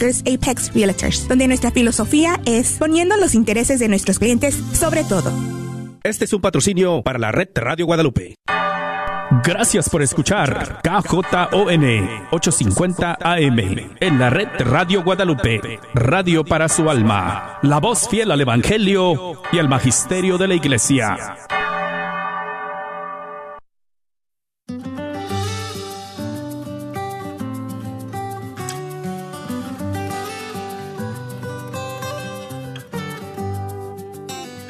Bankers Apex Realtors, donde nuestra filosofía es poniendo los intereses de nuestros clientes sobre todo. Este es un patrocinio para la red Radio Guadalupe. Gracias por escuchar KJON 850 AM en la red Radio Guadalupe, radio para su alma, la voz fiel al Evangelio y al Magisterio de la Iglesia.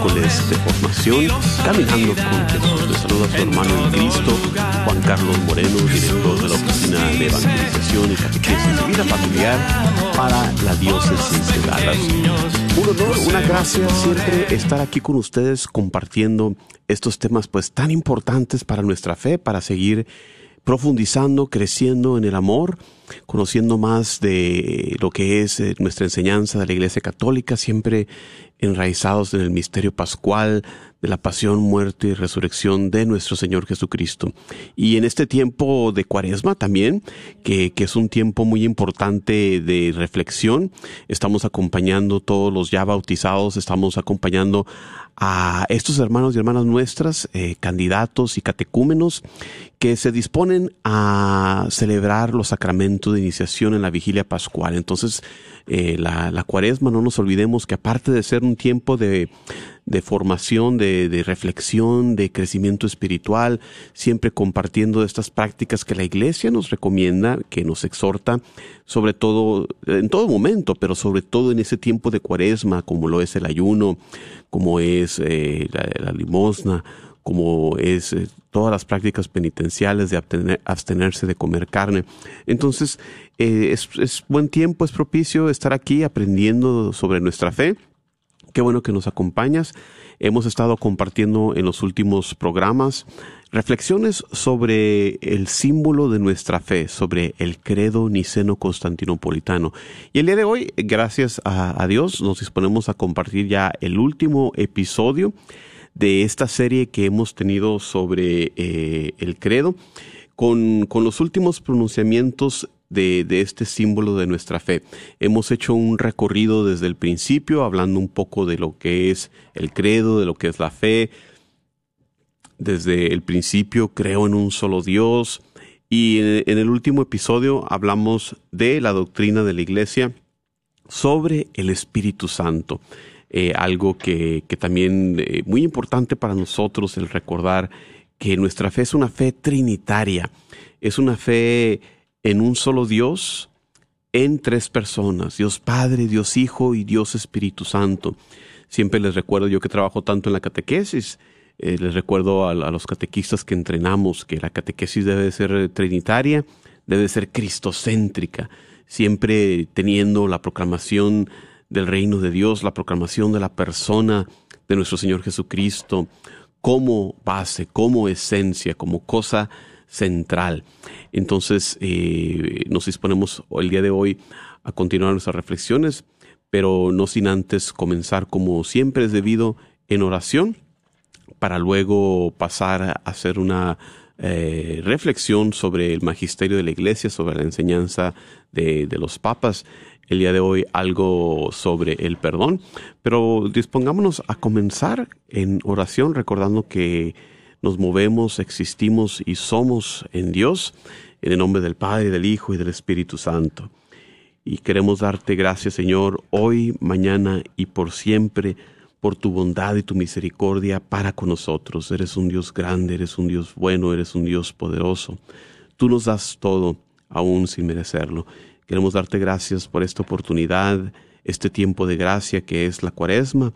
miércoles de formación, Caminando con Jesús. Le saluda su hermano en Cristo, Juan Carlos Moreno, director de la Oficina de Evangelización y Catequesis de Vida Familiar para la Diócesis de Dallas. Un honor, una gracia siempre estar aquí con ustedes compartiendo estos temas pues tan importantes para nuestra fe, para seguir profundizando, creciendo en el amor, conociendo más de lo que es eh, nuestra enseñanza de la Iglesia Católica, siempre enraizados en el misterio pascual de la pasión, muerte y resurrección de nuestro Señor Jesucristo. Y en este tiempo de cuaresma también, que, que es un tiempo muy importante de reflexión, estamos acompañando todos los ya bautizados, estamos acompañando a estos hermanos y hermanas nuestras, eh, candidatos y catecúmenos, que se disponen a celebrar los sacramentos de iniciación en la vigilia pascual. Entonces, eh, la, la cuaresma, no nos olvidemos que aparte de ser un tiempo de, de formación, de, de, reflexión, de crecimiento espiritual, siempre compartiendo estas prácticas que la iglesia nos recomienda, que nos exhorta, sobre todo, en todo momento, pero sobre todo en ese tiempo de cuaresma, como lo es el ayuno, como es eh, la, limosna, como es eh, todas las prácticas penitenciales de abstener, abstenerse de comer carne. Entonces, eh, es buen tiempo, es propicio estar aquí aprendiendo sobre nuestra fe. Qué bueno que nos acompañas. Hemos estado compartiendo en los últimos programas reflexiones sobre el símbolo de nuestra fe, sobre el credo niceno constantinopolitano. Y el día de hoy, gracias a, a Dios, nos disponemos a compartir ya el último episodio de esta serie que hemos tenido sobre eh, el credo, con, con los últimos pronunciamientos de, este símbolo de nuestra fe. Hemos hecho un recorrido desde el principio, hablando un poco de lo que es el credo, de lo que es la fe. Desde el principio creo en un solo Dios. Y en, en el último episodio hablamos de la doctrina de la iglesia sobre el Espíritu Santo. Eh, algo que, que también eh, muy importante para nosotros el recordar que nuestra fe es una fe trinitaria, es una fe en un solo Dios, en tres personas, Dios Padre, Dios Hijo y Dios Espíritu Santo. Siempre les recuerdo, yo que trabajo tanto en la catequesis, eh, les recuerdo a, a, los catequistas que entrenamos que la catequesis debe ser trinitaria, debe ser cristocéntrica, siempre teniendo la proclamación del reino de Dios, la proclamación de la persona de nuestro Señor Jesucristo como base, como esencia, como cosa central. Entonces, eh, nos disponemos el día de hoy a continuar nuestras reflexiones, pero no sin antes comenzar como siempre es debido en oración, para luego pasar a hacer una eh, reflexión sobre el magisterio de la iglesia, sobre la enseñanza de, de los papas el día de hoy algo sobre el perdón, pero dispongámonos a comenzar en oración recordando que nos movemos, existimos y somos en Dios, en el nombre del Padre, del Hijo y del Espíritu Santo. Y queremos darte gracias, Señor, hoy, mañana y por siempre, por tu bondad y tu misericordia para con nosotros. Eres un Dios grande, eres un Dios bueno, eres un Dios poderoso. Tú nos das todo, aún sin merecerlo. Queremos darte gracias por esta oportunidad, este tiempo de gracia que es la cuaresma,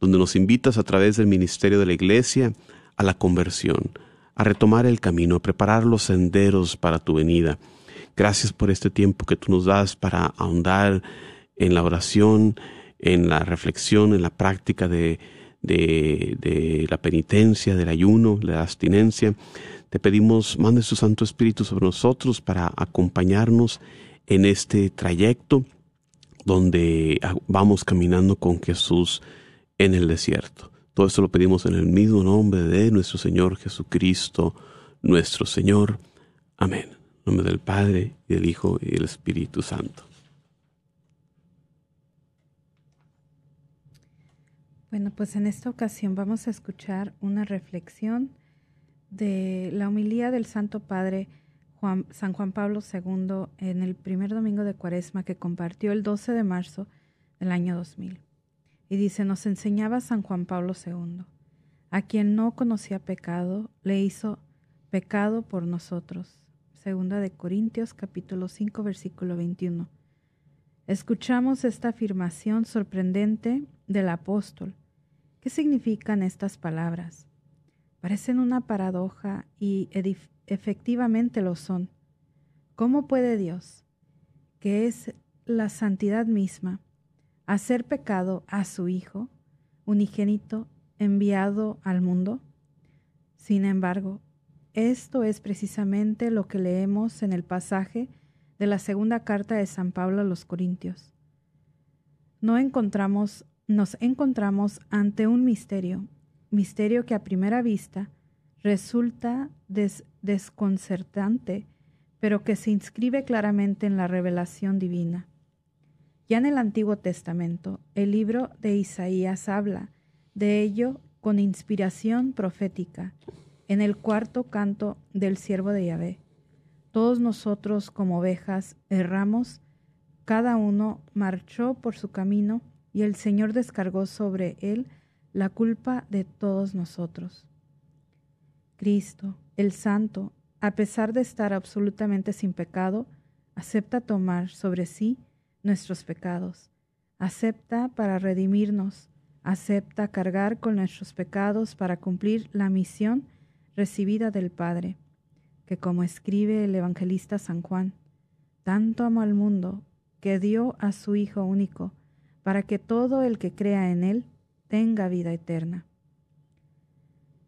donde nos invitas a través del ministerio de la iglesia a la conversión, a retomar el camino, a preparar los senderos para tu venida. Gracias por este tiempo que tú nos das para ahondar en la oración, en la reflexión, en la práctica de, de, la penitencia, del ayuno, de la abstinencia. Te pedimos, mande su Santo Espíritu sobre nosotros para acompañarnos en este trayecto donde vamos caminando con Jesús en el desierto. Todo esto lo pedimos en el mismo nombre de nuestro Señor Jesucristo, nuestro Señor. Amén. En nombre del Padre, y del Hijo, y del Espíritu Santo. Bueno, pues en esta ocasión vamos a escuchar una reflexión de la homilía del Santo Padre San Juan Pablo II en el primer domingo de Cuaresma que compartió el 12 de marzo del año 2000. Y dice, nos enseñaba San Juan Pablo II, a quien no conocía pecado, le hizo pecado por nosotros. Segunda de Corintios capítulo 5 versículo 21. Escuchamos esta afirmación sorprendente del apóstol. ¿Qué significan estas palabras? Parecen una paradoja y efectivamente lo son. ¿Cómo puede Dios, que es la santidad misma, hacer pecado a su Hijo, unigénito, enviado al mundo? Sin embargo, esto es precisamente lo que leemos en el pasaje de la segunda carta de San Pablo a los Corintios. No encontramos, nos encontramos ante un misterio, misterio que a primera vista resulta desconcertante, pero que se inscribe claramente en la revelación divina. Ya en el Antiguo Testamento, el libro de Isaías habla de ello con inspiración profética, en el cuarto canto del siervo de Yahvé. Todos nosotros como ovejas erramos, cada uno marchó por su camino, y el Señor descargó sobre él la culpa de todos nosotros. Cristo, el Santo, a pesar de estar absolutamente sin pecado, acepta tomar sobre sí nuestros pecados, acepta para redimirnos, acepta cargar con nuestros pecados para cumplir la misión recibida del Padre, que como escribe el evangelista San Juan, tanto amó al mundo que dio a su Hijo único, para que todo el que crea en Él tenga vida eterna.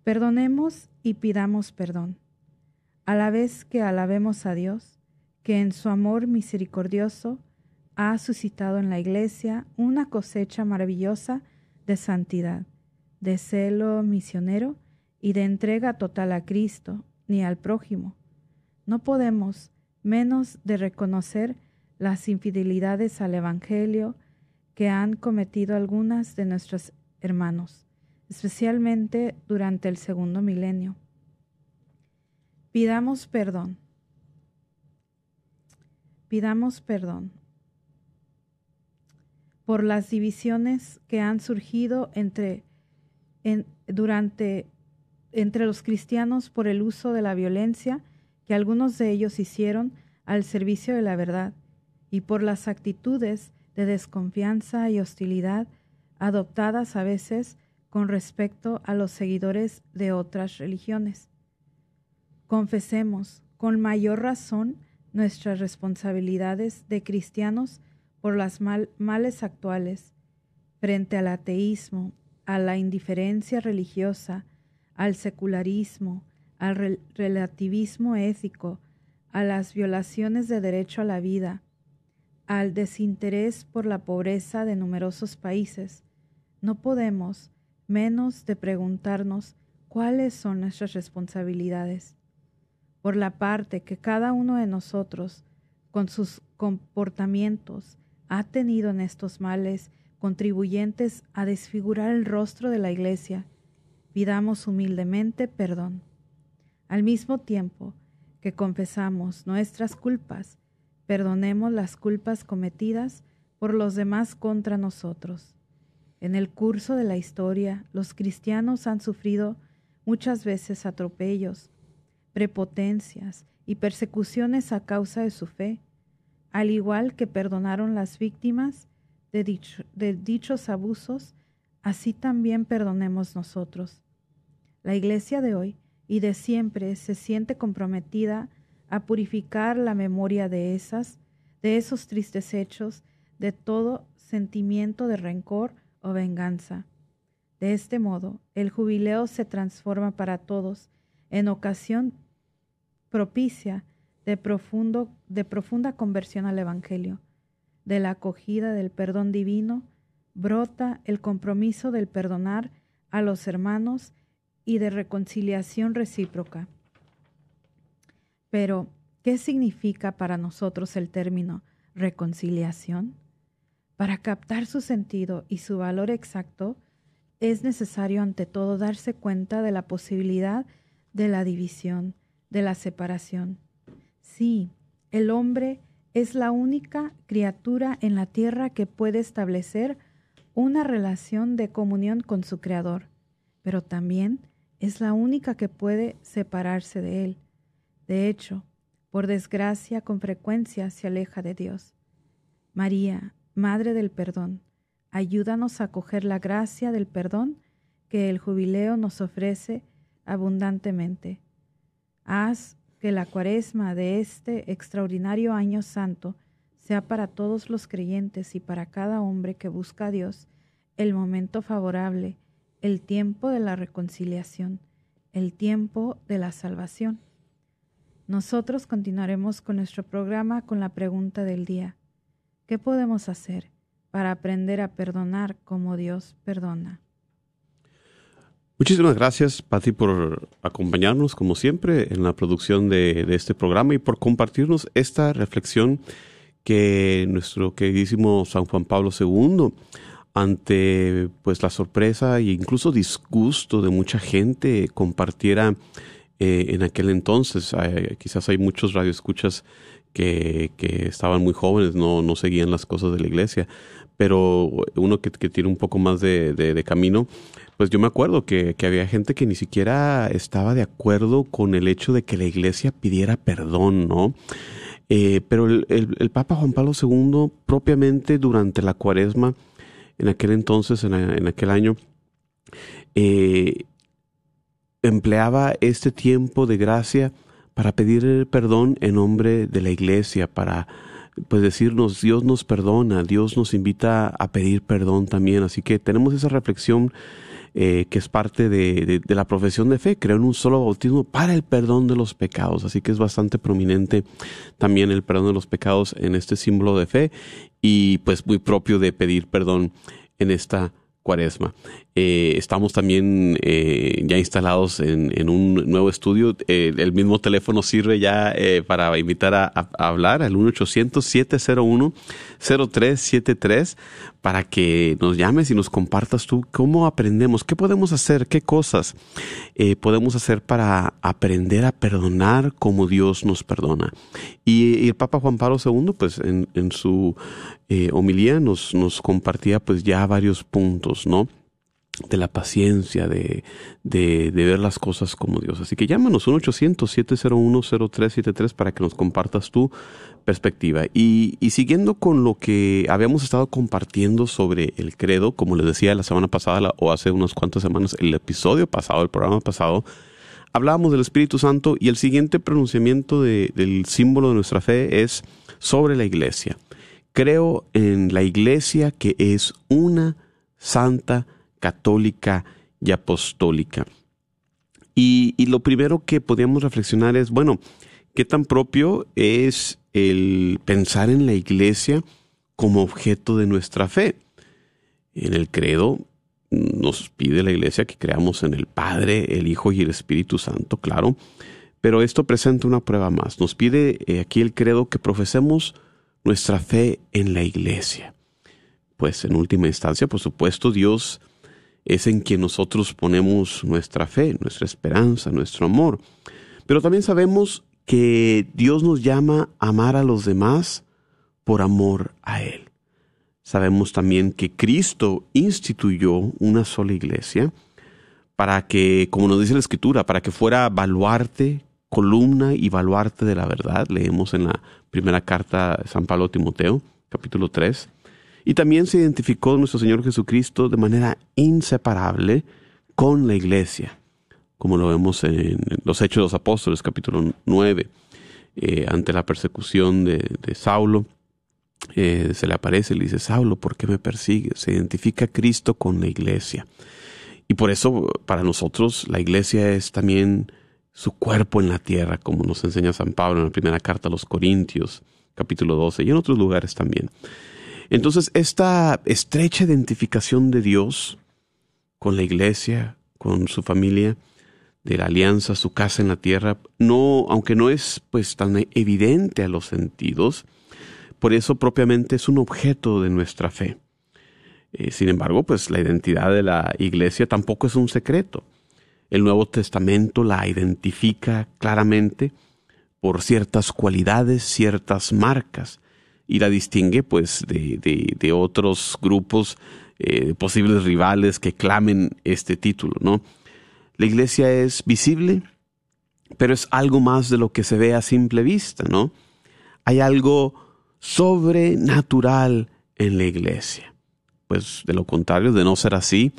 Perdonemos y pidamos perdón, a la vez que alabemos a Dios, que en su amor misericordioso ha suscitado en la Iglesia una cosecha maravillosa de santidad, de celo misionero y de entrega total a Cristo ni al prójimo. No podemos menos de reconocer las infidelidades al Evangelio que han cometido algunas de nuestros hermanos especialmente durante el segundo milenio. Pidamos perdón. Pidamos perdón por las divisiones que han surgido entre, durante, entre los cristianos por el uso de la violencia que algunos de ellos hicieron al servicio de la verdad y por las actitudes de desconfianza y hostilidad adoptadas a veces con respecto a los seguidores de otras religiones. Confesemos con mayor razón nuestras responsabilidades de cristianos por las males actuales frente al ateísmo, a la indiferencia religiosa, al secularismo, al relativismo ético, a las violaciones de derecho a la vida, al desinterés por la pobreza de numerosos países, no podemos menos de preguntarnos cuáles son nuestras responsabilidades. Por la parte que cada uno de nosotros, con sus comportamientos, ha tenido en estos males contribuyentes a desfigurar el rostro de la Iglesia, pidamos humildemente perdón. Al mismo tiempo que confesamos nuestras culpas, perdonemos las culpas cometidas por los demás contra nosotros. En el curso de la historia, los cristianos han sufrido muchas veces atropellos, prepotencias y persecuciones a causa de su fe, al igual que perdonaron las víctimas de, de dichos abusos, así también perdonemos nosotros. La Iglesia de hoy y de siempre se siente comprometida a purificar la memoria de esas, de esos tristes hechos, de todo sentimiento de rencor o venganza. De este modo, el jubileo se transforma para todos en ocasión propicia de, profundo, de profunda conversión al Evangelio. De la acogida del perdón divino brota el compromiso del perdonar a los hermanos y de reconciliación recíproca. Pero, ¿qué significa para nosotros el término reconciliación? Para captar su sentido y su valor exacto, es necesario ante todo darse cuenta de la posibilidad de la división, de la separación. Sí, el hombre es la única criatura en la tierra que puede establecer una relación de comunión con su Creador, pero también es la única que puede separarse de Él. De hecho, por desgracia, con frecuencia se aleja de Dios. María, Madre del Perdón, ayúdanos a acoger la gracia del perdón que el jubileo nos ofrece abundantemente. Haz que la cuaresma de este extraordinario año santo sea para todos los creyentes y para cada hombre que busca a Dios el momento favorable el tiempo de la reconciliación, el tiempo de la salvación. Nosotros continuaremos con nuestro programa con la pregunta del día. ¿Qué podemos hacer para aprender a perdonar como Dios perdona? Muchísimas gracias, Patti, por acompañarnos, como siempre, en la producción de, este programa y por compartirnos esta reflexión que nuestro queridísimo San Juan Pablo II ante pues la sorpresa e incluso disgusto de mucha gente compartiera eh, en aquel entonces. quizás hay muchos radioescuchas que, estaban muy jóvenes, no, no seguían las cosas de la iglesia, pero uno que, tiene un poco más de, camino, pues yo me acuerdo que, que, había gente que ni siquiera estaba de acuerdo con el hecho de que la iglesia pidiera perdón, ¿no? Eh, pero el, el, Papa Juan Pablo II, propiamente durante la cuaresma, en aquel entonces, en, aquel año, eh, empleaba este tiempo de gracia para pedir perdón en nombre de la iglesia, para pues decirnos Dios nos perdona, Dios nos invita a pedir perdón también. Así que tenemos esa reflexión eh, que es parte de, de, la profesión de fe, crear un solo bautismo para el perdón de los pecados. Así que es bastante prominente también el perdón de los pecados en este símbolo de fe y pues muy propio de pedir perdón en esta cuaresma. Eh, estamos también eh, ya instalados en, un nuevo estudio. Eh, el mismo teléfono sirve ya para invitar a, hablar al 1-800-701-0373 para que nos llames y nos compartas tú cómo aprendemos, qué podemos hacer, qué cosas podemos hacer para aprender a perdonar como Dios nos perdona. Y, el Papa Juan Pablo II, pues en, en su homilía nos, nos compartía pues ya varios puntos, ¿no? De la paciencia, de, de, ver las cosas como Dios. Así que llámanos 1-800-701-0373 para que nos compartas tu perspectiva. Y, y, siguiendo con lo que habíamos estado compartiendo sobre el credo, como les decía la semana pasada o hace unas cuantas semanas, el episodio pasado, el programa pasado, hablábamos del Espíritu Santo y el siguiente pronunciamiento del símbolo de nuestra fe es sobre la iglesia. Creo en la iglesia que es una santa católica y apostólica. Y, lo primero que podríamos reflexionar es, bueno, ¿qué tan propio es el pensar en la iglesia como objeto de nuestra fe? En el credo nos pide la iglesia que creamos en el Padre, el Hijo y el Espíritu Santo, claro, pero esto presenta una prueba más. Nos pide eh, aquí el credo que profesemos nuestra fe en la iglesia. Pues en última instancia, por supuesto, Dios es en quien nosotros ponemos nuestra fe, nuestra esperanza, nuestro amor. Pero también sabemos que Dios nos llama a amar a los demás por amor a Él. Sabemos también que Cristo instituyó una sola iglesia para que, como nos dice la Escritura, para que fuera baluarte, columna y baluarte de la verdad. Leemos en la primera carta de San Pablo a Timoteo, capítulo 3. Y también se identificó nuestro Señor Jesucristo de manera inseparable con la iglesia, como lo vemos en los Hechos de los Apóstoles, capítulo 9, eh, ante la persecución de, de Saulo eh, se le aparece y le dice, Saulo, ¿por qué me persigues? Se identifica Cristo con la iglesia. Y por eso para nosotros la iglesia es también su cuerpo en la tierra, como nos enseña San Pablo en la primera carta a los Corintios, capítulo 12, y en otros lugares también. Entonces, esta estrecha identificación de Dios con la iglesia, con su familia, de la alianza, su casa en la tierra, no, aunque no es pues tan evidente a los sentidos, por eso propiamente es un objeto de nuestra fe. Eh, sin embargo, pues la identidad de la iglesia tampoco es un secreto. El Nuevo Testamento la identifica claramente por ciertas cualidades, ciertas marcas, y la distingue pues de, otros grupos eh, posibles rivales que clamen este título, ¿no? La iglesia es visible, pero es algo más de lo que se ve a simple vista, ¿no? Hay algo sobrenatural en la iglesia. Pues de lo contrario, de no ser así,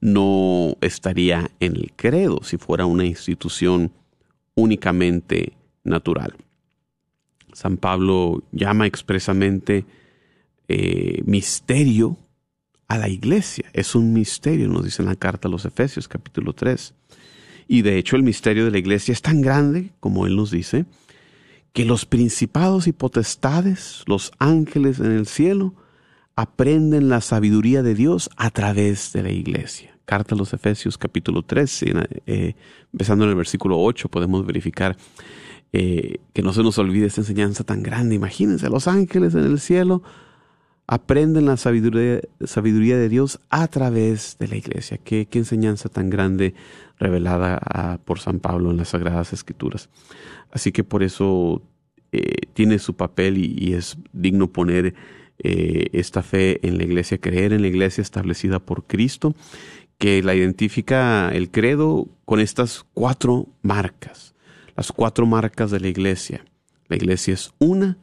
no estaría en el credo si fuera una institución únicamente natural. San Pablo llama expresamente eh, misterio a la iglesia. Es un misterio, nos dice en la carta a los Efesios capítulo 3. Y de hecho el misterio de la iglesia es tan grande, como él nos dice, que los principados y potestades, los ángeles en el cielo, aprenden la sabiduría de Dios a través de la iglesia. Carta a los Efesios capítulo 3, eh, empezando en el versículo 8, podemos verificar eh, que no se nos olvide esta enseñanza tan grande. Imagínense, los ángeles en el cielo aprenden la sabiduría, sabiduría de Dios a través de la iglesia. Qué, qué enseñanza tan grande revelada ah, por San Pablo en las Sagradas Escrituras. Así que por eso eh, tiene su papel y, es digno poner eh, esta fe en la iglesia, creer en la iglesia establecida por Cristo, que la identifica el credo con estas cuatro marcas, las cuatro marcas de la iglesia. La iglesia es una,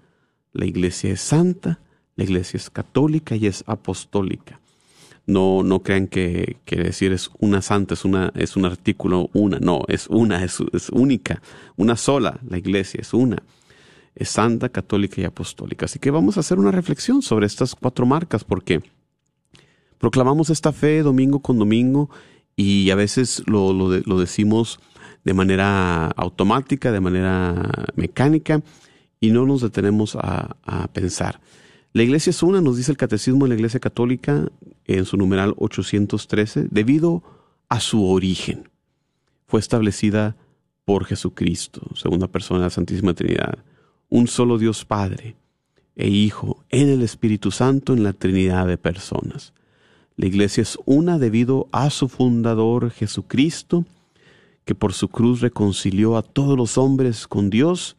la iglesia es santa, la iglesia es católica y es apostólica. No, no crean que, que decir es una santa, es, una, es un artículo, una, no, es una, es, es única, una sola, la iglesia es una, es santa, católica y apostólica. Así que vamos a hacer una reflexión sobre estas cuatro marcas, porque proclamamos esta fe domingo con domingo y a veces lo, lo, lo decimos de manera automática, de manera mecánica, y no nos detenemos a, a pensar. La iglesia es una, nos dice el Catecismo de la Iglesia Católica en su numeral 813, debido a su origen. Fue establecida por Jesucristo, segunda persona de la Santísima Trinidad, un solo Dios Padre e Hijo en el Espíritu Santo en la Trinidad de personas. La iglesia es una debido a su fundador Jesucristo, que por su cruz reconcilió a todos los hombres con Dios,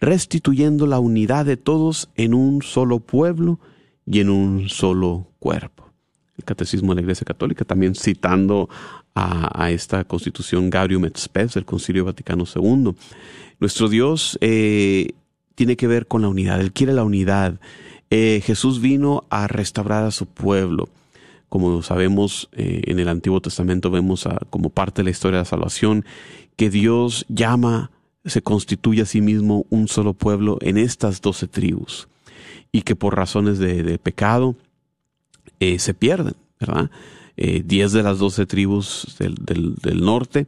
restituyendo la unidad de todos en un solo pueblo y en un solo cuerpo. El Catecismo de la Iglesia Católica, también citando a, esta constitución Gaudium et del Concilio Vaticano II. Nuestro Dios eh, tiene que ver con la unidad, Él quiere la unidad. Eh, Jesús vino a restaurar a su pueblo. Como sabemos, eh, en el Antiguo Testamento vemos como parte de la historia de la salvación que Dios llama se constituye a sí mismo un solo pueblo en estas doce tribus y que por razones de, pecado eh, se pierden, ¿verdad? eh, diez de las doce tribus del, norte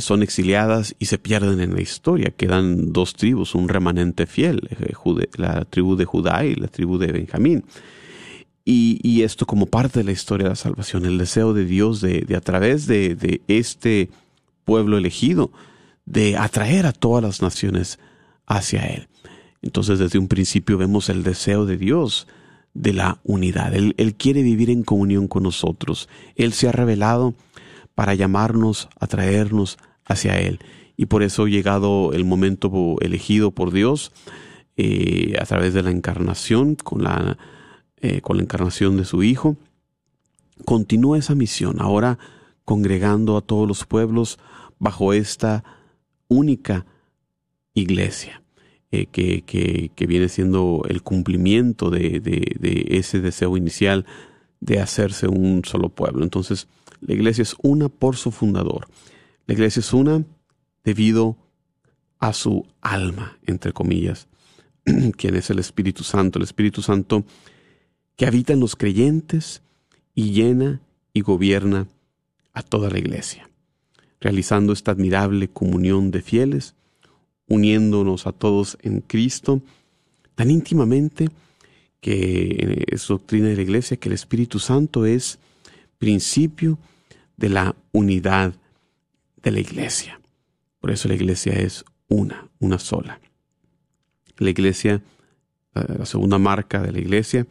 son exiliadas y se pierden en la historia. Quedan dos tribus, un remanente fiel, la tribu de Judá y la tribu de Benjamín. Y, esto como parte de la historia de la salvación, el deseo de Dios de, a través de, este pueblo elegido, de atraer a todas las naciones hacia Él. Entonces desde un principio vemos el deseo de Dios de la unidad. Él, quiere vivir en comunión con nosotros. Él se ha revelado para llamarnos, atraernos hacia Él. Y por eso llegado el momento elegido por Dios eh, a través de la encarnación, con la eh, con la encarnación de su Hijo, continúa esa misión, ahora congregando a todos los pueblos bajo esta única iglesia, eh, que, que, viene siendo el cumplimiento de, de, ese deseo inicial de hacerse un solo pueblo. Entonces, la iglesia es una por su fundador. La iglesia es una debido a su alma, entre comillas, quien es el Espíritu Santo. El Espíritu Santo que habita en los creyentes y llena y gobierna a toda la iglesia, realizando esta admirable comunión de fieles, uniéndonos a todos en Cristo tan íntimamente que es doctrina de la iglesia que el Espíritu Santo es principio de la unidad de la iglesia. Por eso la iglesia es una, una sola. La iglesia, la segunda marca de la iglesia,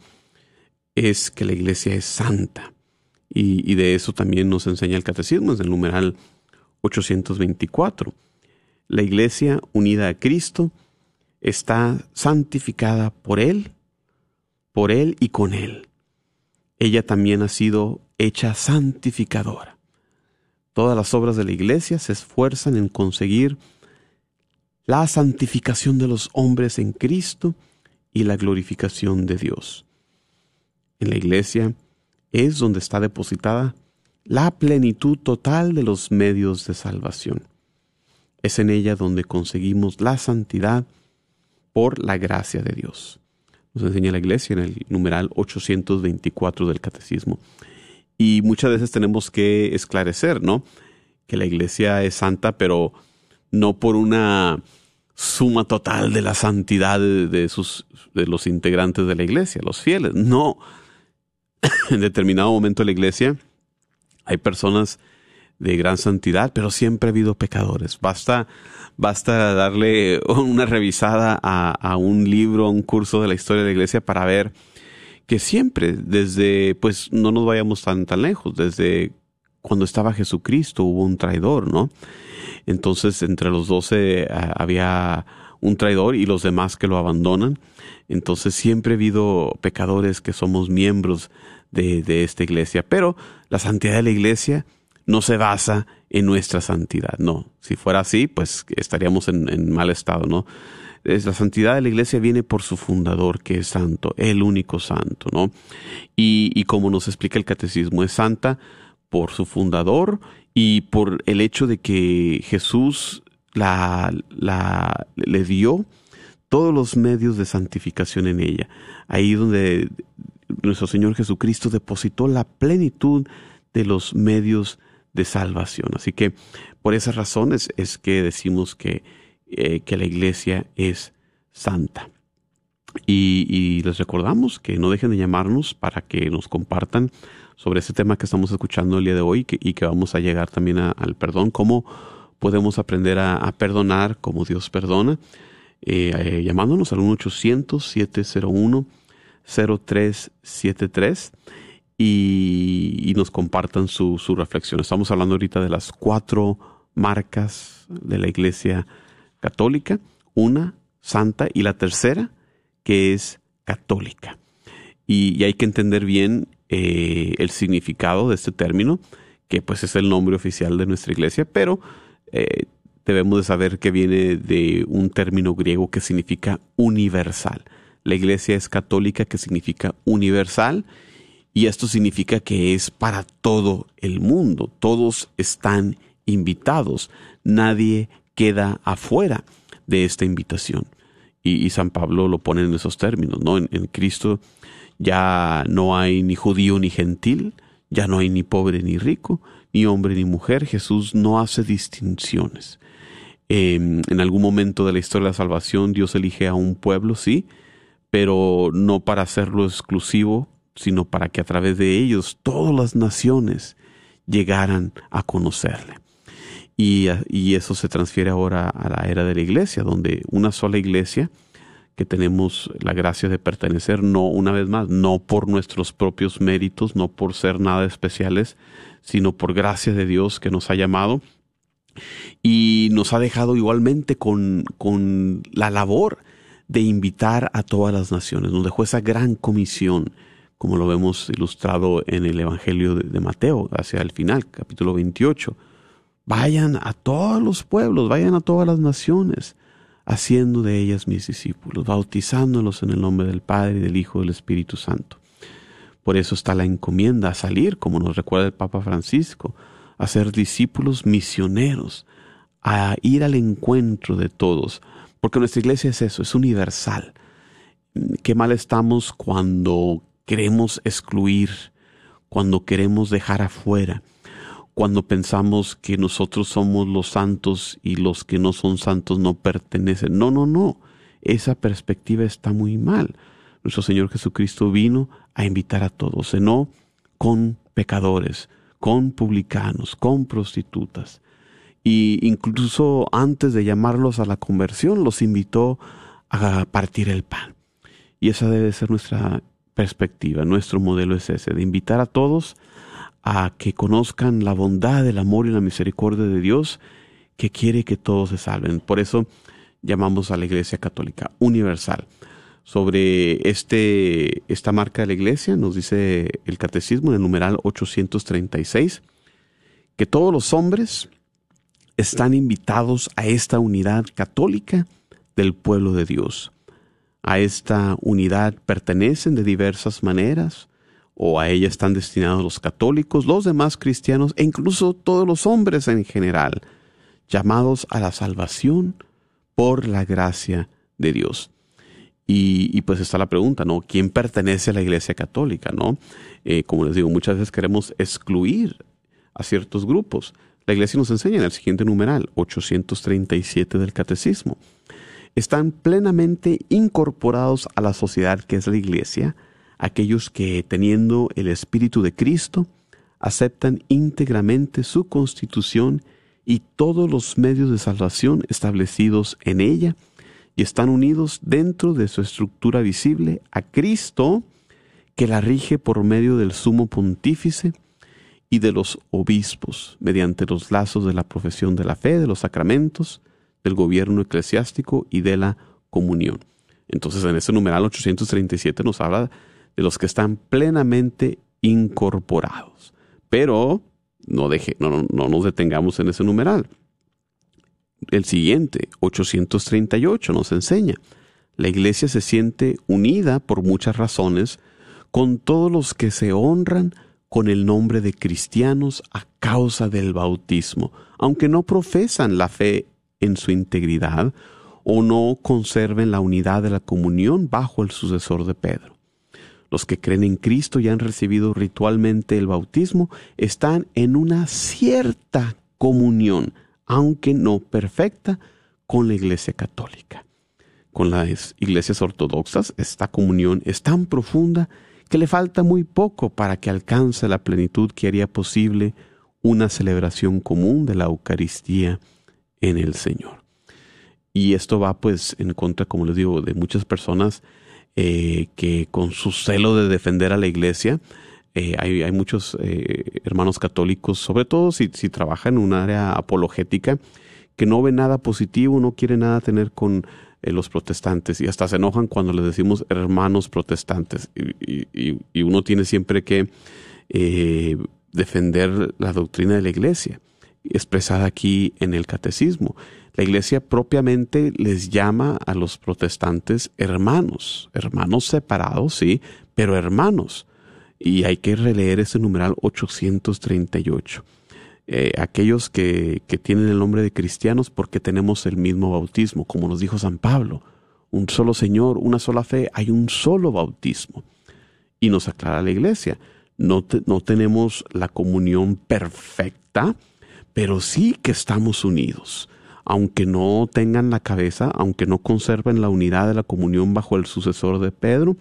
es que la iglesia es santa. Y, de eso también nos enseña el catecismo, es el numeral 824. La iglesia unida a Cristo está santificada por Él, por Él y con Él. Ella también ha sido hecha santificadora. Todas las obras de la iglesia se esfuerzan en conseguir la santificación de los hombres en Cristo y la glorificación de Dios en la iglesia es donde está depositada la plenitud total de los medios de salvación. Es en ella donde conseguimos la santidad por la gracia de Dios. Nos enseña la iglesia en el numeral 824 del catecismo. Y muchas veces tenemos que esclarecer, ¿no? Que la iglesia es santa, pero no por una suma total de la santidad de, sus, de los integrantes de la iglesia, los fieles. No, en determinado momento de la iglesia hay personas de gran santidad, pero siempre ha habido pecadores. Basta, basta darle una revisada a, un libro, a un curso de la historia de la iglesia para ver que siempre, desde, pues no nos vayamos tan, tan lejos, desde cuando estaba Jesucristo hubo un traidor, ¿no? Entonces, entre los doce ah, había un traidor y los demás que lo abandonan. Entonces siempre ha habido pecadores que somos miembros de, esta iglesia, pero la santidad de la iglesia no se basa en nuestra santidad, no. Si fuera así, pues estaríamos en, mal estado, ¿no? la santidad de la iglesia viene por su fundador, que es santo, el único santo, ¿no? Y, y como nos explica el catecismo, es santa por su fundador y por el hecho de que Jesús la, la, le dio todos los medios de santificación en ella. Ahí donde nuestro Señor Jesucristo depositó la plenitud de los medios de salvación. Así que por esas razones es que decimos que, eh, que la iglesia es santa. Y, les recordamos que no dejen de llamarnos para que nos compartan sobre este tema que estamos escuchando el día de hoy y que vamos a llegar también al perdón, cómo podemos aprender a, perdonar como Dios perdona, eh, eh, llamándonos al 1-800-701-0373 y, nos compartan su, su reflexión. Estamos hablando ahorita de las cuatro marcas de la Iglesia Católica, una santa y la tercera que es católica. Y, hay que entender bien eh, el significado de este término, que pues es el nombre oficial de nuestra iglesia, pero eh, debemos de saber que viene de un término griego que significa universal. La iglesia es católica que significa universal y esto significa que es para todo el mundo. Todos están invitados. Nadie queda afuera de esta invitación. Y, San Pablo lo pone en esos términos, ¿no? En, en, Cristo ya no hay ni judío ni gentil, Ya no hay ni pobre ni rico, ni hombre ni mujer. Jesús no hace distinciones. Em, en algún momento de la historia de la salvación Dios elige a un pueblo, sí, pero no para hacerlo exclusivo, sino para que a través de ellos todas las naciones llegaran a conocerle. Y, y, eso se transfiere ahora a la era de la iglesia, donde una sola iglesia que tenemos la gracia de pertenecer, no, una vez más, no por nuestros propios méritos, no por ser nada especiales, sino por gracia de Dios que nos ha llamado y nos ha dejado igualmente con, con la labor de invitar a todas las naciones. Nos dejó esa gran comisión, como lo vemos ilustrado en el Evangelio de, de Mateo, hacia el final, capítulo 28. Vayan a todos los pueblos, vayan a todas las naciones haciendo de ellas mis discípulos, bautizándolos en el nombre del Padre, del Hijo y del Espíritu Santo. Por eso está la encomienda a salir, como nos recuerda el Papa Francisco, a ser discípulos misioneros, a ir al encuentro de todos, porque nuestra iglesia es eso, es universal. Qué mal estamos cuando queremos excluir, cuando queremos dejar afuera, cuando pensamos que nosotros somos los santos y los que no son santos no pertenecen. No, no, no. Esa perspectiva está muy mal. Nuestro Señor Jesucristo vino a invitar a todos, cenó con pecadores, con publicanos, con prostitutas. Y incluso antes de llamarlos a la conversión, los invitó a partir el pan. Y esa debe ser nuestra perspectiva, nuestro modelo es ese, de invitar a todos a que conozcan la bondad, el amor y la misericordia de Dios que quiere que todos se salven. Por eso llamamos a la Iglesia Católica Universal. Sobre este, esta marca de la Iglesia nos dice el Catecismo en el numeral 836 que todos los hombres están invitados a esta unidad católica del pueblo de Dios. A esta unidad pertenecen de diversas maneras, o a ella están destinados los católicos, los demás cristianos e incluso todos los hombres en general, llamados a la salvación por la gracia de Dios. Y, pues está la pregunta, ¿no? ¿Quién pertenece a la Iglesia Católica, no? Eh, como les digo, muchas veces queremos excluir a ciertos grupos. La Iglesia nos enseña en el siguiente numeral, 837 del Catecismo. Están plenamente incorporados a la sociedad que es la Iglesia, aquellos que, teniendo el Espíritu de Cristo, aceptan íntegramente su constitución y todos los medios de salvación establecidos en ella, y están unidos dentro de su estructura visible a Cristo, que la rige por medio del sumo pontífice y de los obispos, mediante los lazos de la profesión de la fe, de los sacramentos, del gobierno eclesiástico y de la comunión. Entonces en ese numeral 837 nos habla de los que están plenamente incorporados. Pero no, deje, no, no nos detengamos en ese numeral. El siguiente, 838, nos enseña, la iglesia se siente unida por muchas razones con todos los que se honran con el nombre de cristianos a causa del bautismo, aunque no profesan la fe en su integridad o no conserven la unidad de la comunión bajo el sucesor de Pedro. Los que creen en Cristo y han recibido ritualmente el bautismo están en una cierta comunión, aunque no perfecta, con la Iglesia Católica. Con las iglesias ortodoxas esta comunión es tan profunda que le falta muy poco para que alcance la plenitud que haría posible una celebración común de la Eucaristía en el Señor. Y esto va pues en contra, como les digo, de muchas personas eh, que con su celo de defender a la iglesia, eh, hay, hay, muchos eh, hermanos católicos, sobre todo si, si trabajan en un área apologética, que no ven nada positivo, no quieren nada tener con los protestantes y hasta se enojan cuando les decimos hermanos protestantes. Y, y, y uno tiene siempre que defender la doctrina de la iglesia, expresada aquí en el catecismo. La iglesia propiamente les llama a los protestantes hermanos, hermanos separados, sí, pero hermanos. Y hay que releer ese numeral 838. Eh, aquellos que, que tienen el nombre de cristianos porque tenemos el mismo bautismo, como nos dijo San Pablo. Un solo Señor, una sola fe, hay un solo bautismo. Y nos aclara la iglesia, no, no tenemos la comunión perfecta, pero sí que estamos unidos. Aunque no tengan la cabeza, aunque no conserven la unidad de la comunión bajo el sucesor de Pedro,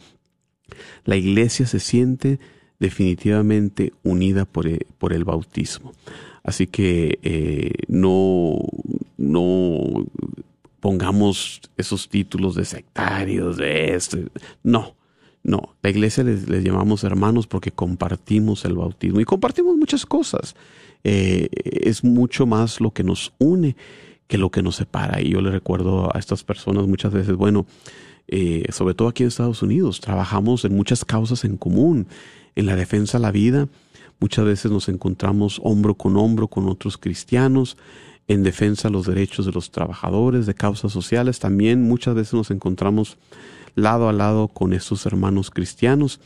la iglesia se siente definitivamente unida por el, por el bautismo. Así que eh, no, no pongamos esos títulos de sectarios, de este. No, no. La iglesia les, llamamos hermanos porque compartimos el bautismo y compartimos muchas cosas. Eh, es mucho más lo que nos une que lo que nos separa. Y yo le recuerdo a estas personas muchas veces, bueno, eh, sobre todo aquí en Estados Unidos, trabajamos en muchas causas en común, en la defensa de la vida. Muchas veces nos encontramos hombro con hombro con otros cristianos en defensa de los derechos de los trabajadores, de causas sociales. También muchas veces nos encontramos lado a lado con estos hermanos cristianos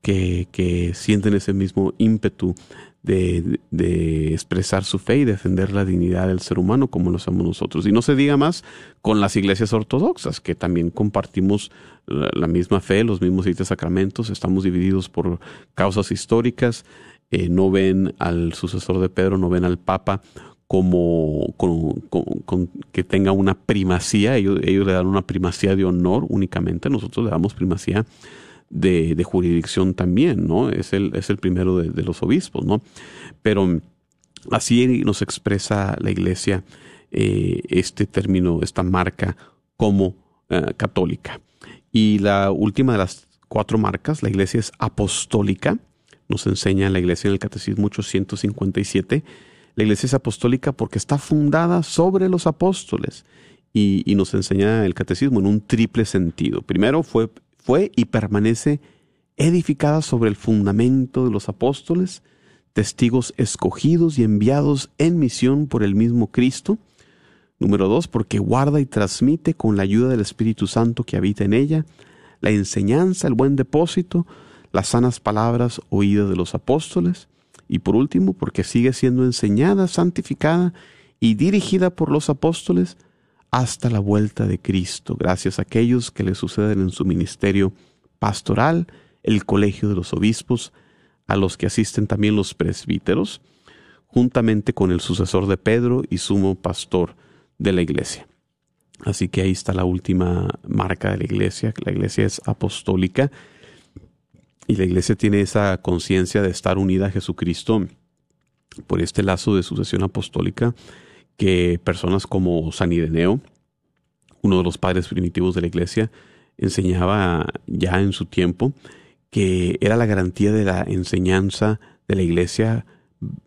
que, que sienten ese mismo ímpetu de, de, expresar su fe y defender la dignidad del ser humano como lo hacemos nosotros. Y no se diga más con las iglesias ortodoxas, que también compartimos la, misma fe, los mismos siete sacramentos, estamos divididos por causas históricas, eh, no ven al sucesor de Pedro, no ven al Papa como con, que tenga una primacía, ellos, ellos, le dan una primacía de honor únicamente, nosotros le damos primacía de, jurisdicción también, ¿no? Es el, es el primero de, los obispos, ¿no? Pero así nos expresa la iglesia eh, este término, esta marca como eh, católica. Y la última de las cuatro marcas, la iglesia es apostólica, nos enseña la iglesia en el Catecismo 857 la iglesia es apostólica porque está fundada sobre los apóstoles y, nos enseña el catecismo en un triple sentido. Primero fue, fue y permanece edificada sobre el fundamento de los apóstoles, testigos escogidos y enviados en misión por el mismo Cristo. Número dos, porque guarda y transmite con la ayuda del Espíritu Santo que habita en ella la enseñanza, el buen depósito, las sanas palabras oídas de los apóstoles. Y por último, porque sigue siendo enseñada, santificada y dirigida por los apóstoles hasta la vuelta de Cristo, gracias a aquellos que le suceden en su ministerio pastoral, el colegio de los obispos, a los que asisten también los presbíteros, juntamente con el sucesor de Pedro y sumo pastor de la iglesia. Así que ahí está la última marca de la iglesia, la iglesia es apostólica y la iglesia tiene esa conciencia de estar unida a Jesucristo por este lazo de sucesión apostólica que personas como San Ireneo, uno de los padres primitivos de la iglesia, enseñaba ya en su tiempo que era la garantía de la enseñanza de la iglesia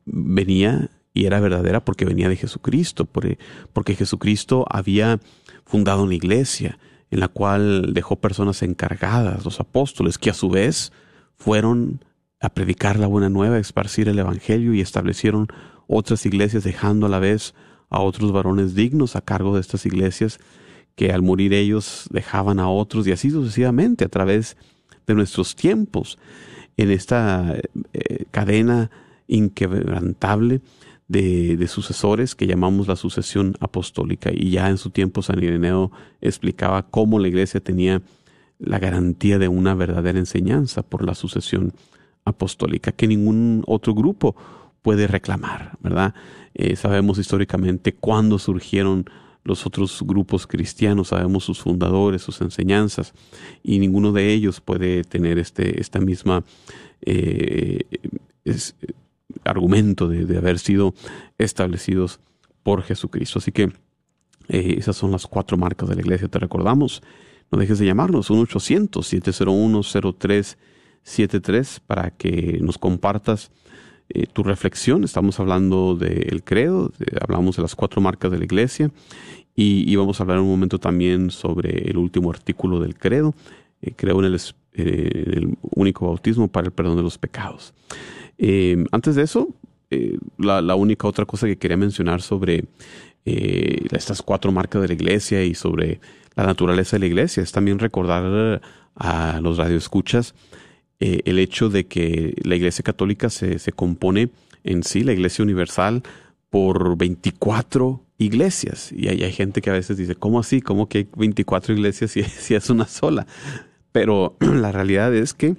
venía y era verdadera porque venía de Jesucristo, porque Jesucristo había fundado una iglesia en la cual dejó personas encargadas, los apóstoles, que a su vez fueron a predicar la buena nueva, a esparcir el Evangelio y establecieron otras iglesias dejando a la vez a otros varones dignos a cargo de estas iglesias que al morir ellos dejaban a otros y así sucesivamente a través de nuestros tiempos en esta eh, cadena inquebrantable de, sucesores que llamamos la sucesión apostólica. Y ya en su tiempo San Ireneo explicaba cómo la iglesia tenía la garantía de una verdadera enseñanza por la sucesión apostólica que ningún otro grupo puede reclamar, ¿verdad? Eh, sabemos históricamente cuándo surgieron los otros grupos cristianos, sabemos sus fundadores, sus enseñanzas, y ninguno de ellos puede tener este, esta misma eh, argumento de, haber sido establecidos por Jesucristo. Así que eh, esas son las cuatro marcas de la iglesia, te recordamos. No dejes de llamarnos, 1-800-701-0373 para que nos compartas eh, tu reflexión. Estamos hablando del credo, hablamos de las cuatro marcas de la iglesia y, vamos a hablar un momento también sobre el último artículo del credo. Eh, creo en el, eh, único bautismo para el perdón de los pecados. antes de eso, la, única otra cosa que quería mencionar sobre estas cuatro marcas de la iglesia y sobre la naturaleza de la iglesia. Es también recordar a los radioescuchas eh, el hecho de que la iglesia católica se, se compone en sí, la iglesia universal, por 24 iglesias. Y hay, hay, gente que a veces dice, ¿cómo así? ¿Cómo que hay 24 iglesias si, si es una sola? Pero la realidad es que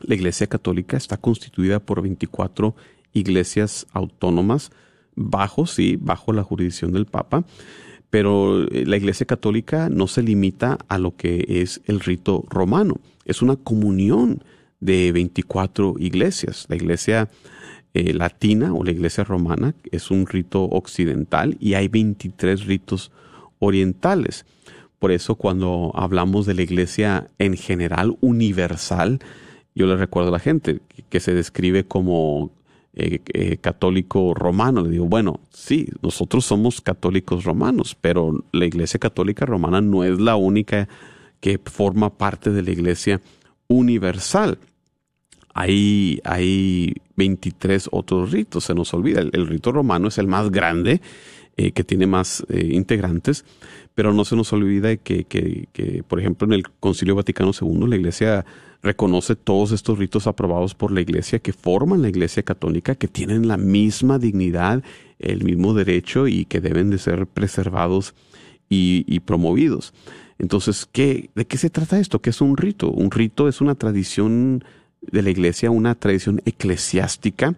la Iglesia Católica está constituida por 24 iglesias autónomas bajo, sí, bajo la jurisdicción del Papa, pero eh, la Iglesia Católica no se limita a lo que es el rito romano, es una comunión de 24 iglesias. La Iglesia eh, latina o la Iglesia romana es un rito occidental y hay 23 ritos orientales. Por eso cuando hablamos de la Iglesia en general universal, yo le recuerdo a la gente que se describe como eh, eh, católico romano. Le digo, bueno, sí, nosotros somos católicos romanos, pero la Iglesia Católica Romana no es la única que forma parte de la Iglesia universal. Hay, hay 23 otros ritos, se nos olvida. El, rito romano es el más grande, eh, que tiene más integrantes, pero no se nos olvida que, que, que, por ejemplo, en el Concilio Vaticano II, la Iglesia reconoce todos estos ritos aprobados por la Iglesia que forman la Iglesia católica, que tienen la misma dignidad, el mismo derecho y que deben de ser preservados y, promovidos. Entonces, ¿qué, ¿de qué se trata esto? ¿Qué es un rito? Un rito es una tradición de la Iglesia, una tradición eclesiástica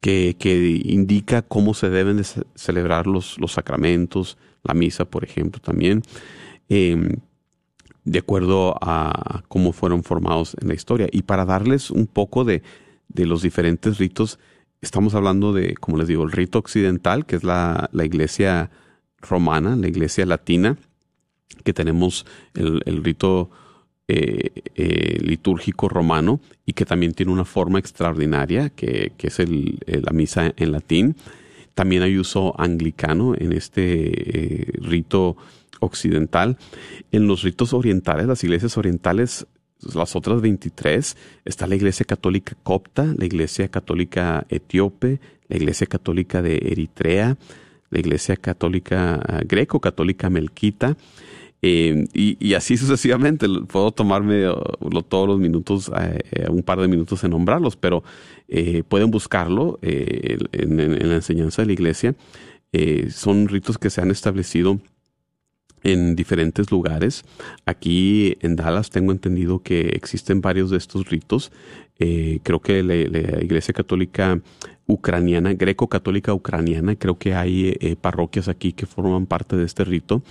que, que indica cómo se deben de celebrar los, los sacramentos, la misa, por ejemplo, también. Em, de acuerdo a cómo fueron formados en la historia. Y para darles un poco de, de los diferentes ritos, estamos hablando de, como les digo, el rito occidental, que es la, la iglesia romana, la iglesia latina, que tenemos el, rito eh, eh, litúrgico romano y que también tiene una forma extraordinaria, que, es el, la misa en latín. También hay uso anglicano en este eh, rito occidental. En los ritos orientales, las iglesias orientales, las otras 23, está la iglesia católica copta, la iglesia católica etíope, la iglesia católica de Eritrea, la iglesia católica greco-católica melquita, eh, y, así sucesivamente. Puedo tomarme uh, todos los minutos, eh, eh, un par de minutos en nombrarlos, pero pueden buscarlo en, en, la enseñanza de la iglesia. son ritos que se han establecido en diferentes lugares. Aquí en Dallas tengo entendido que existen varios de estos ritos. Eh, creo que la, Iglesia Católica Ucraniana, Greco-Católica Ucraniana, creo que hay eh, parroquias aquí que forman parte de este rito.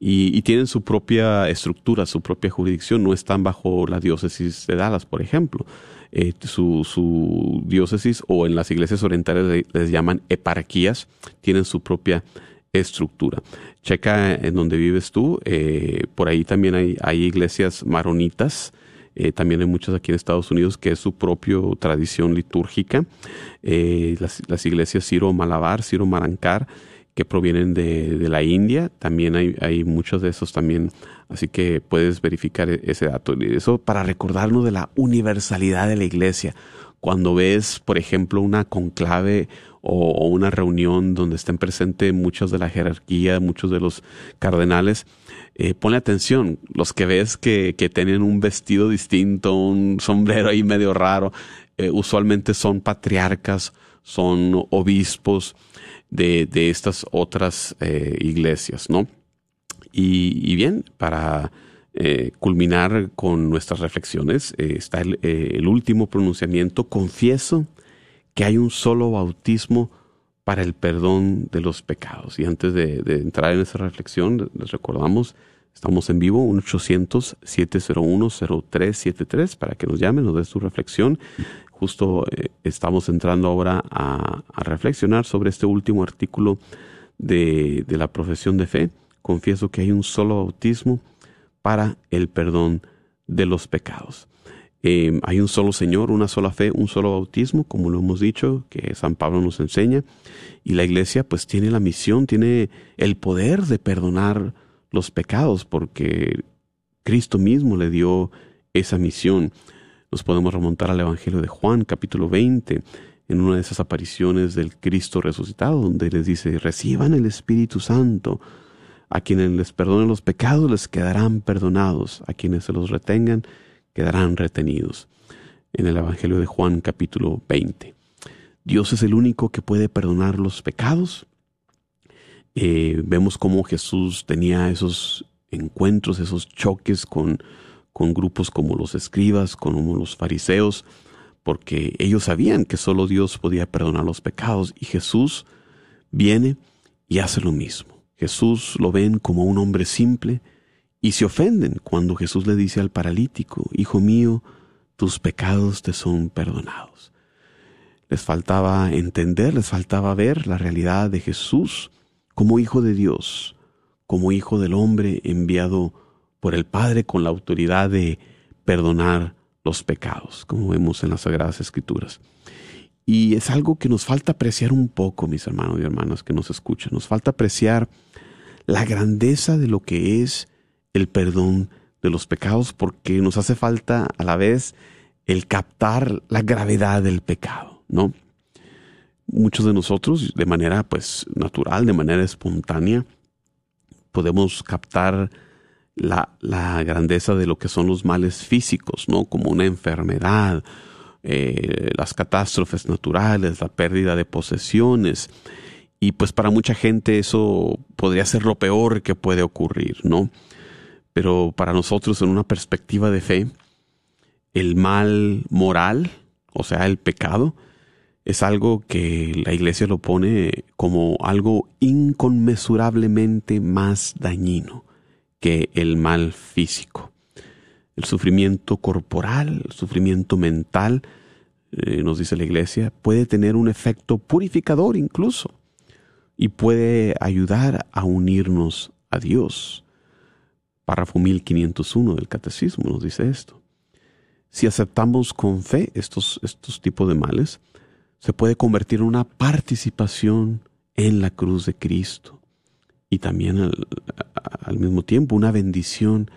Y, tienen su propia estructura, su propia jurisdicción, no están bajo la diócesis de Dallas, por ejemplo. Eh, su, diócesis o en las iglesias orientales les llaman eparquías, tienen su propia estructura. Checa en donde vives tú, eh, por ahí también hay, iglesias maronitas, eh, también hay muchas aquí en Estados Unidos que es su propia tradición litúrgica. Las, iglesias Ciro Malabar, Ciro Marancar, que provienen de, de la India, también hay, hay, muchos de esos también, así que puedes verificar e-, ese dato. Eso para recordarnos de la universalidad de la iglesia. Cuando ves, por ejemplo, una conclave o, una reunión donde estén presentes muchos de la jerarquía, muchos de los cardenales, eh, ponle atención, los que ves que, que, tienen un vestido distinto, un sombrero ahí medio raro, eh, usualmente son patriarcas, son obispos de, de estas otras eh, iglesias, ¿no? Y, y, bien, para eh, culminar con nuestras reflexiones, eh, está el, el último pronunciamiento, confieso que hay un solo bautismo para el perdón de los pecados. Y antes de, entrar en esa reflexión, les recordamos, estamos en vivo, 1-800-701-0373, para que nos llamen, nos dé su reflexión. Justo eh, estamos entrando ahora a, reflexionar sobre este último artículo de, la profesión de fe. Confieso que hay un solo bautismo para el perdón de los pecados. Eh, hay un solo Señor, una sola fe, un solo bautismo, como lo hemos dicho, que San Pablo nos enseña. Y la iglesia pues tiene la misión, tiene el poder de perdonar los pecados, porque Cristo mismo le dio esa misión. Nos podemos remontar al Evangelio de Juan, capítulo 20, en una de esas apariciones del Cristo resucitado, donde les dice, reciban el Espíritu Santo. A quienes les perdonen los pecados les quedarán perdonados, a quienes se los retengan quedarán retenidos. En el Evangelio de Juan capítulo 20. Dios es el único que puede perdonar los pecados. Eh, vemos cómo Jesús tenía esos encuentros, esos choques con, con grupos como los escribas, como los fariseos, porque ellos sabían que solo Dios podía perdonar los pecados y Jesús viene y hace lo mismo. Jesús lo ven como un hombre simple y se ofenden cuando Jesús le dice al paralítico, Hijo mío, tus pecados te son perdonados. Les faltaba entender, les faltaba ver la realidad de Jesús como hijo de Dios, como hijo del hombre enviado por el Padre con la autoridad de perdonar los pecados, como vemos en las Sagradas Escrituras. Y es algo que nos falta apreciar un poco, mis hermanos y hermanas que nos escuchan. Nos falta apreciar la grandeza de lo que es el perdón de los pecados, porque nos hace falta a la vez el captar la gravedad del pecado, ¿no? Muchos de nosotros, de manera pues natural, de manera espontánea, podemos captar la, grandeza de lo que son los males físicos, ¿no? Como una enfermedad, eh, las catástrofes naturales, la pérdida de posesiones. Y pues para mucha gente eso podría ser lo peor que puede ocurrir, ¿no? Pero para nosotros en una perspectiva de fe, el mal moral, o sea, el pecado, es algo que la iglesia lo pone como algo inconmensurablemente más dañino que el mal físico. El sufrimiento corporal, el sufrimiento mental, eh, nos dice la iglesia, puede tener un efecto purificador incluso y puede ayudar a unirnos a Dios. Párrafo 1501 del Catecismo nos dice esto. Si aceptamos con fe estos, estos tipos de males, se puede convertir en una participación en la cruz de Cristo y también al, mismo tiempo una bendición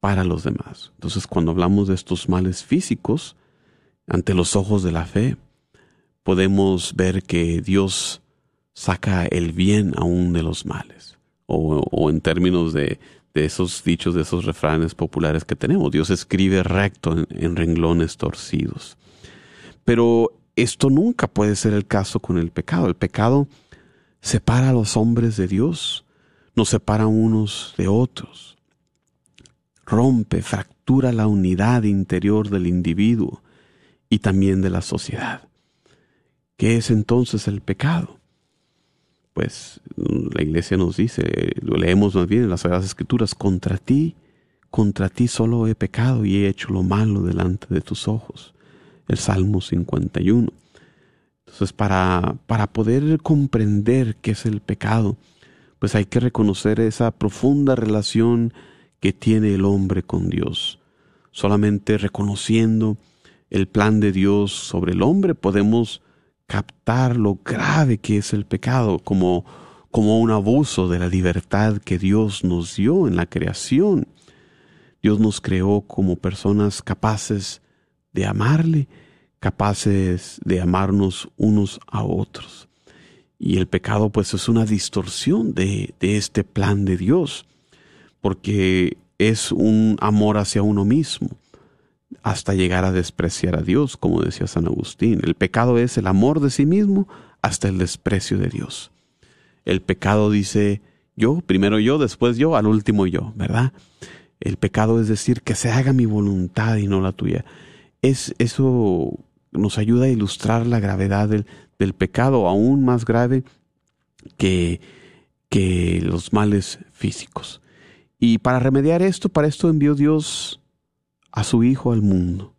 para los demás. Entonces, cuando hablamos de estos males físicos, ante los ojos de la fe, podemos ver que Dios saca el bien aún de los males. O, en términos de, esos dichos, de esos refranes populares que tenemos, Dios escribe recto en, en renglones torcidos. Pero esto nunca puede ser el caso con el pecado. El pecado separa a los hombres de Dios, nos separa unos de otros, rompe, fractura la unidad interior del individuo y también de la sociedad. ¿Qué es entonces el pecado? Pues la iglesia nos dice, lo leemos más bien en las Sagradas Escrituras, contra ti, contra ti solo he pecado y he hecho lo malo delante de tus ojos. El Salmo 51. Entonces, para, para poder comprender qué es el pecado, pues hay que reconocer esa profunda relación que tiene el hombre con Dios. Solamente reconociendo el plan de Dios sobre el hombre, podemos captar lo grave que es el pecado como, como un abuso de la libertad que Dios nos dio en la creación. Dios nos creó como personas capaces de amarle, capaces de amarnos unos a otros. Y el pecado pues es una distorsión de, de este plan de Dios, porque es un amor hacia uno mismo hasta llegar a despreciar a Dios, como decía San Agustín. El pecado es el amor de sí mismo hasta el desprecio de Dios. El pecado dice yo, primero yo, después yo, al último yo, ¿verdad? El pecado es decir que se haga mi voluntad y no la tuya. Es, eso nos ayuda a ilustrar la gravedad del, pecado, aún más grave que, que los males físicos. Y para remediar esto, para esto envió Dios a su Hijo al mundo.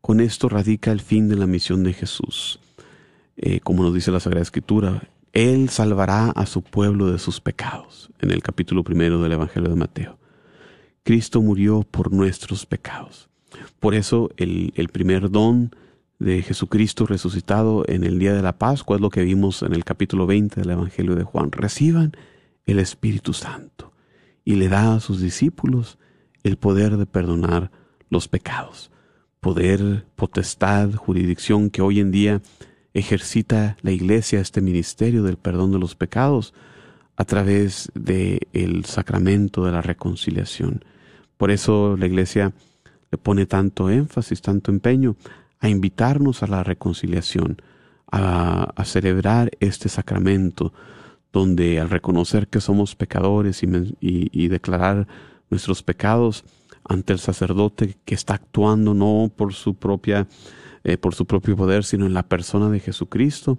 Con esto radica el fin de la misión de Jesús. Eh, como nos dice la Sagrada Escritura, Él salvará a su pueblo de sus pecados, en el capítulo primero del Evangelio de Mateo. Cristo murió por nuestros pecados. Por eso el primer don de Jesucristo resucitado en el día de la Pascua es lo que vimos en el capítulo 20 del Evangelio de Juan. Reciban el Espíritu Santo y le da a sus discípulos el poder de perdonar los pecados. Poder, potestad, jurisdicción que hoy en día ejercita la Iglesia este ministerio del perdón de los pecados a través del el sacramento de la reconciliación. Por eso la Iglesia le pone tanto énfasis, tanto empeño a invitarnos a la reconciliación, a, celebrar este sacramento, donde al reconocer que somos pecadores y, declarar nuestros pecados, ante el sacerdote que está actuando no por su propia eh, por su propio poder, sino en la persona de Jesucristo,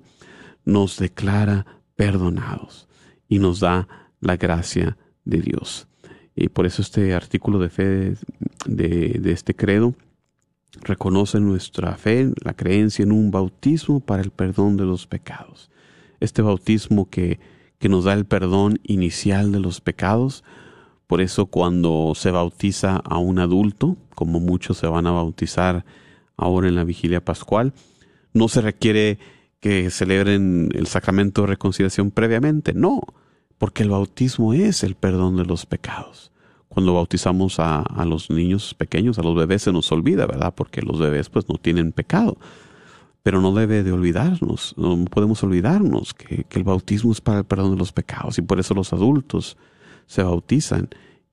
nos declara perdonados y nos da la gracia de Dios. Y por eso este artículo de fe de este credo reconoce nuestra fe, la creencia en un bautismo para el perdón de los pecados. Este bautismo que, que nos da el perdón inicial de los pecados, por eso cuando se bautiza a un adulto, como muchos se van a bautizar ahora en la vigilia pascual, no se requiere que celebren el sacramento de reconciliación previamente, no, porque el bautismo es el perdón de los pecados. Cuando bautizamos a, los niños pequeños, a los bebés se nos olvida, ¿verdad? Porque los bebés pues no tienen pecado. Pero no debe de olvidarnos, no podemos olvidarnos que, el bautismo es para el perdón de los pecados y por eso los adultos se bautizan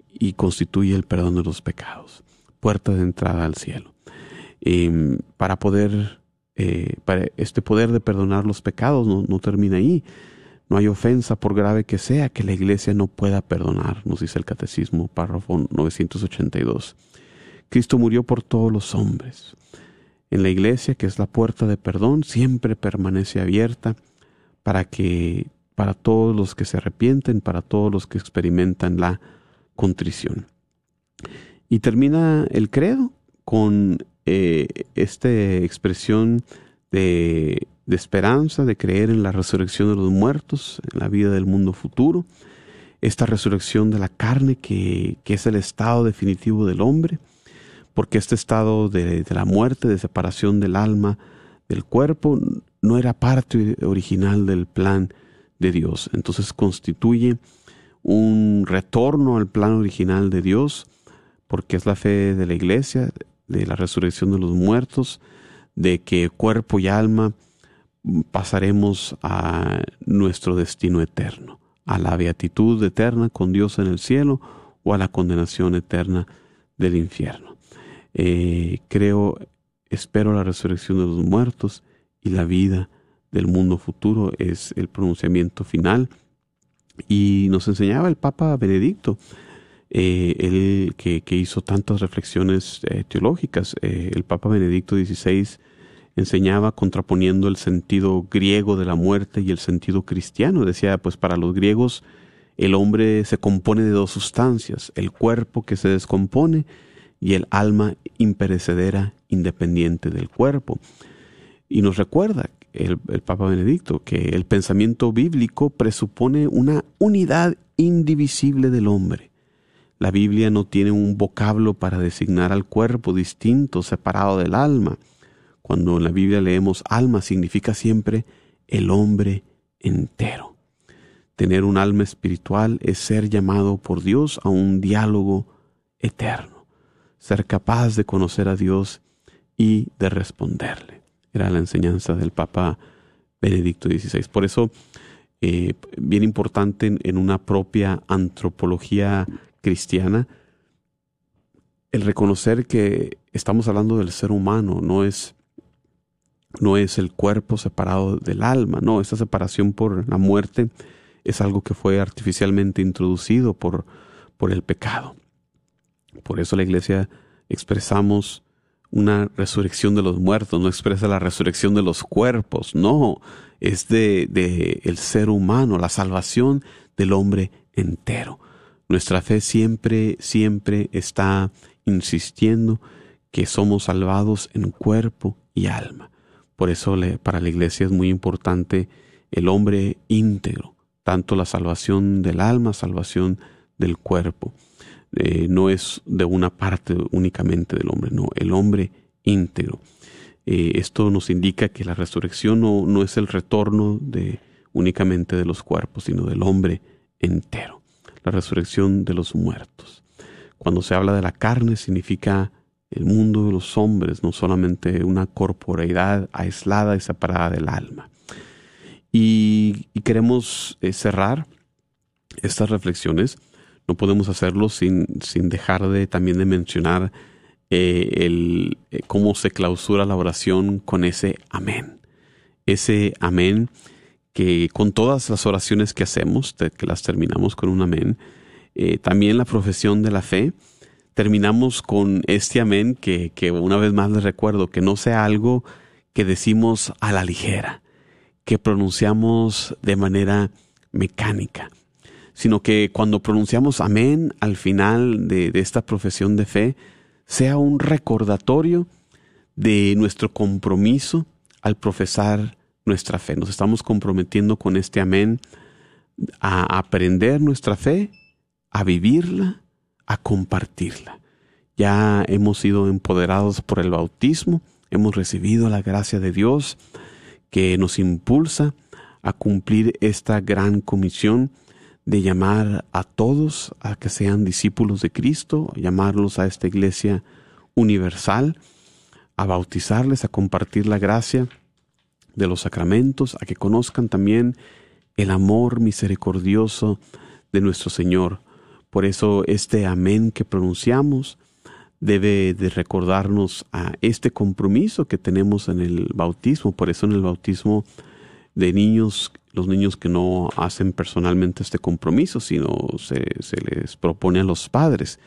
y constituye el perdón de los pecados, puerta de entrada al cielo. Y para poder, eh, para este poder de perdonar los pecados no, termina ahí. No hay ofensa, por grave que sea, que la iglesia no pueda perdonar, nos dice el Catecismo, párrafo 982. Cristo murió por todos los hombres. En la iglesia, que es la puerta de perdón, siempre permanece abierta para que para todos los que se arrepienten, para todos los que experimentan la contrición. Y termina el credo con eh, esta expresión de, de, esperanza, de creer en la resurrección de los muertos, en la vida del mundo futuro, esta resurrección de la carne que, que es el estado definitivo del hombre, porque este estado de, de la muerte, de separación del alma, del cuerpo, no era parte original del plan de Dios. Entonces constituye un retorno al plan original de Dios, porque es la fe de la iglesia, de la resurrección de los muertos, de que cuerpo y alma pasaremos a nuestro destino eterno, a la beatitud eterna con Dios en el cielo o a la condenación eterna del infierno. Eh, creo, espero la resurrección de los muertos y la vida del mundo futuro es el pronunciamiento final. Y nos enseñaba el Papa Benedicto, eh, él que, hizo tantas reflexiones eh, teológicas. Eh, el Papa Benedicto XVI enseñaba contraponiendo el sentido griego de la muerte y el sentido cristiano. Decía, pues para los griegos el hombre se compone de dos sustancias, el cuerpo que se descompone y el alma imperecedera independiente del cuerpo. Y nos recuerda el, el, Papa Benedicto, que el pensamiento bíblico presupone una unidad indivisible del hombre. La Biblia no tiene un vocablo para designar al cuerpo distinto, separado del alma. Cuando en la Biblia leemos alma significa siempre el hombre entero. Tener un alma espiritual es ser llamado por Dios a un diálogo eterno, ser capaz de conocer a Dios y de responderle era la enseñanza del Papa Benedicto XVI. Por eso, eh, bien importante en, en, una propia antropología cristiana, el reconocer que estamos hablando del ser humano, no es, no es el cuerpo separado del alma, no, esta separación por la muerte es algo que fue artificialmente introducido por, por el pecado. Por eso la iglesia expresamos una resurrección de los muertos, no expresa la resurrección de los cuerpos, no, es de, de el ser humano, la salvación del hombre entero. Nuestra fe siempre, siempre está insistiendo que somos salvados en cuerpo y alma. Por eso para la iglesia es muy importante el hombre íntegro, tanto la salvación del alma, salvación del cuerpo eh, no es de una parte únicamente del hombre, no, el hombre íntegro. Eh, esto nos indica que la resurrección no, no es el retorno de únicamente de los cuerpos, sino del hombre entero, la resurrección de los muertos. Cuando se habla de la carne significa el mundo de los hombres, no solamente una corporeidad aislada y separada del alma. Y, queremos eh, cerrar estas reflexiones no podemos hacerlo sin, sin dejar de también de mencionar eh, el, eh, cómo se clausura la oración con ese amén. Ese amén que con todas las oraciones que hacemos, que las terminamos con un amén, también la profesión de la fe terminamos con este amén que, que una vez más les recuerdo que no sea algo que decimos a la ligera, que pronunciamos de manera mecánica, sino que cuando pronunciamos amén al final de, de esta profesión de fe, sea un recordatorio de nuestro compromiso al profesar nuestra fe. Nos estamos comprometiendo con este amén a aprender nuestra fe, a vivirla, a compartirla. Ya hemos sido empoderados por el bautismo, hemos recibido la gracia de Dios que nos impulsa a cumplir esta gran comisión de llamar a todos a que sean discípulos de Cristo, llamarlos a esta iglesia universal, a bautizarles, a compartir la gracia de los sacramentos, a que conozcan también el amor misericordioso de nuestro Señor. Por eso este amén que pronunciamos debe de recordarnos a este compromiso que tenemos en el bautismo. Por eso en el bautismo de niños, los niños que no hacen personalmente este compromiso, sino se, se les propone a los padres.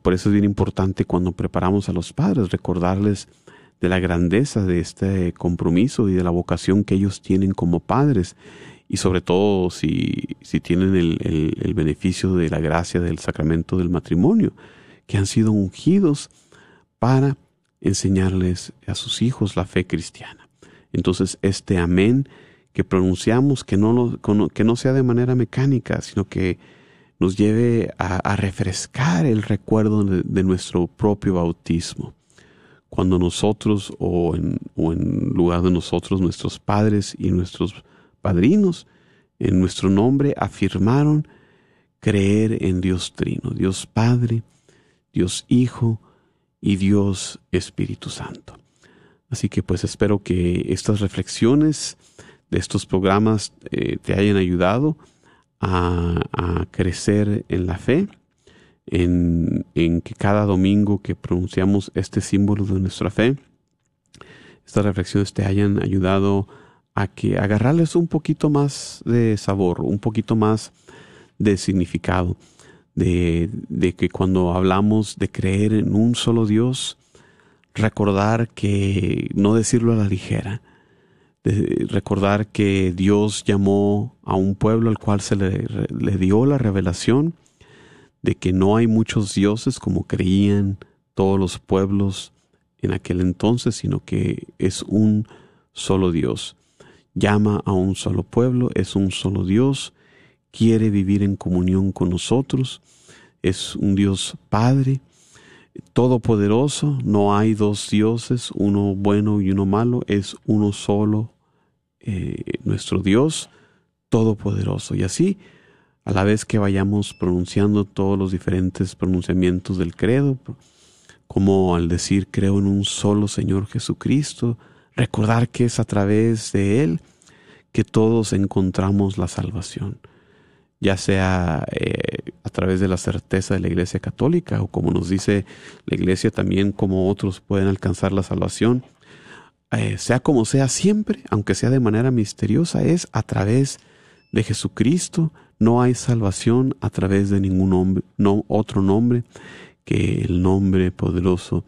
Por eso es bien importante cuando preparamos a los padres recordarles de la grandeza de este compromiso y de la vocación que ellos tienen como padres y sobre todo si, si tienen el, el, beneficio de la gracia del sacramento del matrimonio, que han sido ungidos para enseñarles a sus hijos la fe cristiana. Entonces este amén que pronunciamos, que no, que no sea de manera mecánica, sino que nos lleve a, a refrescar el recuerdo de, de, nuestro propio bautismo. Cuando nosotros, o en, o en lugar de nosotros, nuestros padres y nuestros padrinos en nuestro nombre afirmaron creer en Dios Trino, Dios Padre, Dios Hijo y Dios Espíritu Santo. Así que pues espero que estas reflexiones de estos programas eh, te hayan ayudado a, crecer en la fe, en, en que cada domingo que pronunciamos este símbolo de nuestra fe, estas reflexiones te hayan ayudado a que agarrarles un poquito más de sabor, un poquito más de significado, de, de que cuando hablamos de creer en un solo Dios, recordar que no decirlo a la ligera, de recordar que Dios llamó a un pueblo al cual se le, le, dio la revelación de que no hay muchos dioses como creían todos los pueblos en aquel entonces, sino que es un solo Dios llama a un solo pueblo, es un solo Dios, quiere vivir en comunión con nosotros, es un Dios Padre, todopoderoso, no hay dos dioses, uno bueno y uno malo, es uno solo, eh, nuestro Dios todopoderoso. Y así, a la vez que vayamos pronunciando todos los diferentes pronunciamientos del credo, como al decir creo en un solo Señor Jesucristo, recordar que es a través de Él que todos encontramos la salvación, ya sea eh, a través de la certeza de la Iglesia Católica o como nos dice la Iglesia también como otros pueden alcanzar la salvación, eh, sea como sea siempre, aunque sea de manera misteriosa, es a través de Jesucristo. No hay salvación a través de ningún nombre, no otro nombre que el nombre poderoso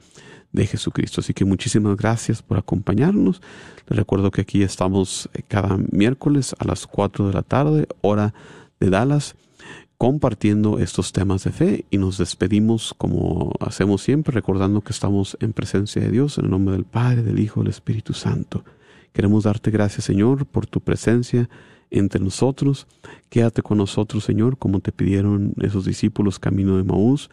de Jesucristo. Así que muchísimas gracias por acompañarnos. Les recuerdo que aquí estamos eh, cada miércoles a las 4 de la tarde, hora de Dallas, compartiendo estos temas de fe y nos despedimos como hacemos siempre, recordando que estamos en presencia de Dios, en el nombre del Padre, del Hijo, del Espíritu Santo. Queremos darte gracias, Señor, por tu presencia entre nosotros. Quédate con nosotros, Señor, como te pidieron esos discípulos camino de Maús,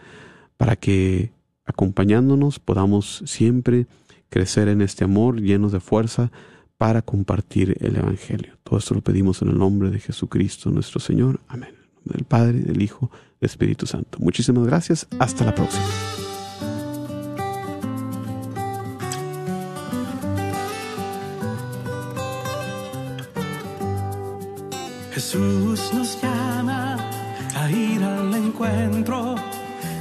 para que acompañándonos podamos siempre crecer en este amor llenos de fuerza para compartir el Evangelio. Todo esto lo pedimos en el nombre de Jesucristo nuestro Señor. Amén. Del Padre, del Hijo, del Espíritu Santo. Muchísimas gracias. Hasta la próxima. Jesús nos llama a ir al encuentro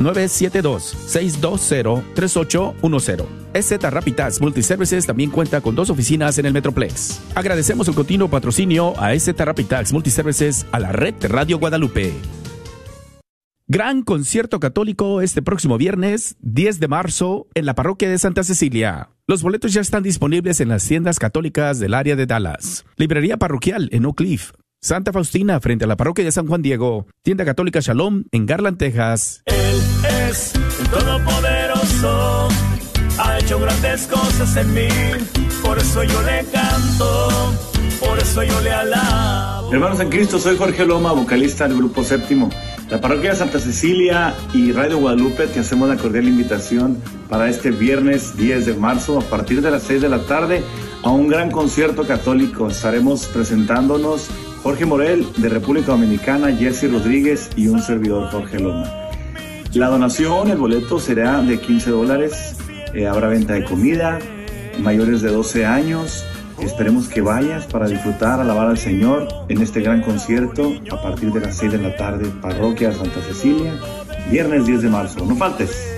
972-620-3810. EZ Rapitas Multiservices también cuenta con dos oficinas en el Metroplex. Agradecemos el continuo patrocinio a EZ Rapitas Multiservices a la red Radio Guadalupe. Gran concierto católico este próximo viernes 10 de marzo en la parroquia de Santa Cecilia. Los boletos ya están disponibles en las tiendas católicas del área de Dallas. Librería parroquial en Oak Cliff. Santa Faustina frente a la parroquia de San Juan Diego. Tienda católica Shalom en Garland, Texas. Él es el Todopoderoso. Ha hecho grandes cosas en mí. Por eso yo le canto. Por eso yo le alabo. Hermanos en Cristo, soy Jorge Loma, vocalista del Grupo Séptimo. La parroquia de Santa Cecilia y Radio Guadalupe te hacemos la cordial invitación para este viernes 10 de marzo a partir de las 6 de la tarde a un gran concierto católico. Estaremos presentándonos Jorge Morel de República Dominicana, Jesse Rodríguez y un servidor Jorge Loma. La donación, el boleto será de 15 dólares. Eh, habrá venta de comida, mayores de 12 años Esperemos que vayas para disfrutar, alabar al Señor en este gran concierto a partir de las 6 de la tarde, Parroquia Santa Cecilia, viernes 10 de marzo. No faltes.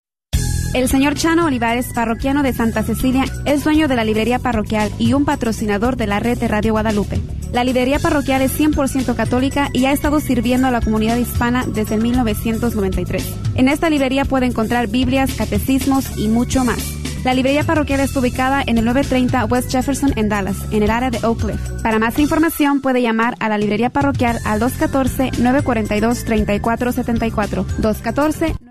El señor Chano Olivares, parroquiano de Santa Cecilia, es dueño de la librería parroquial y un patrocinador de la red de Radio Guadalupe. La librería parroquial es 100% católica y ha estado sirviendo a la comunidad hispana desde 1993. En esta librería puede encontrar Biblias, catecismos y mucho más. La librería parroquial está ubicada en el 930 West Jefferson en Dallas, en el área de Oak Cliff. Para más información puede llamar a la librería parroquial al 214-942-3474. 214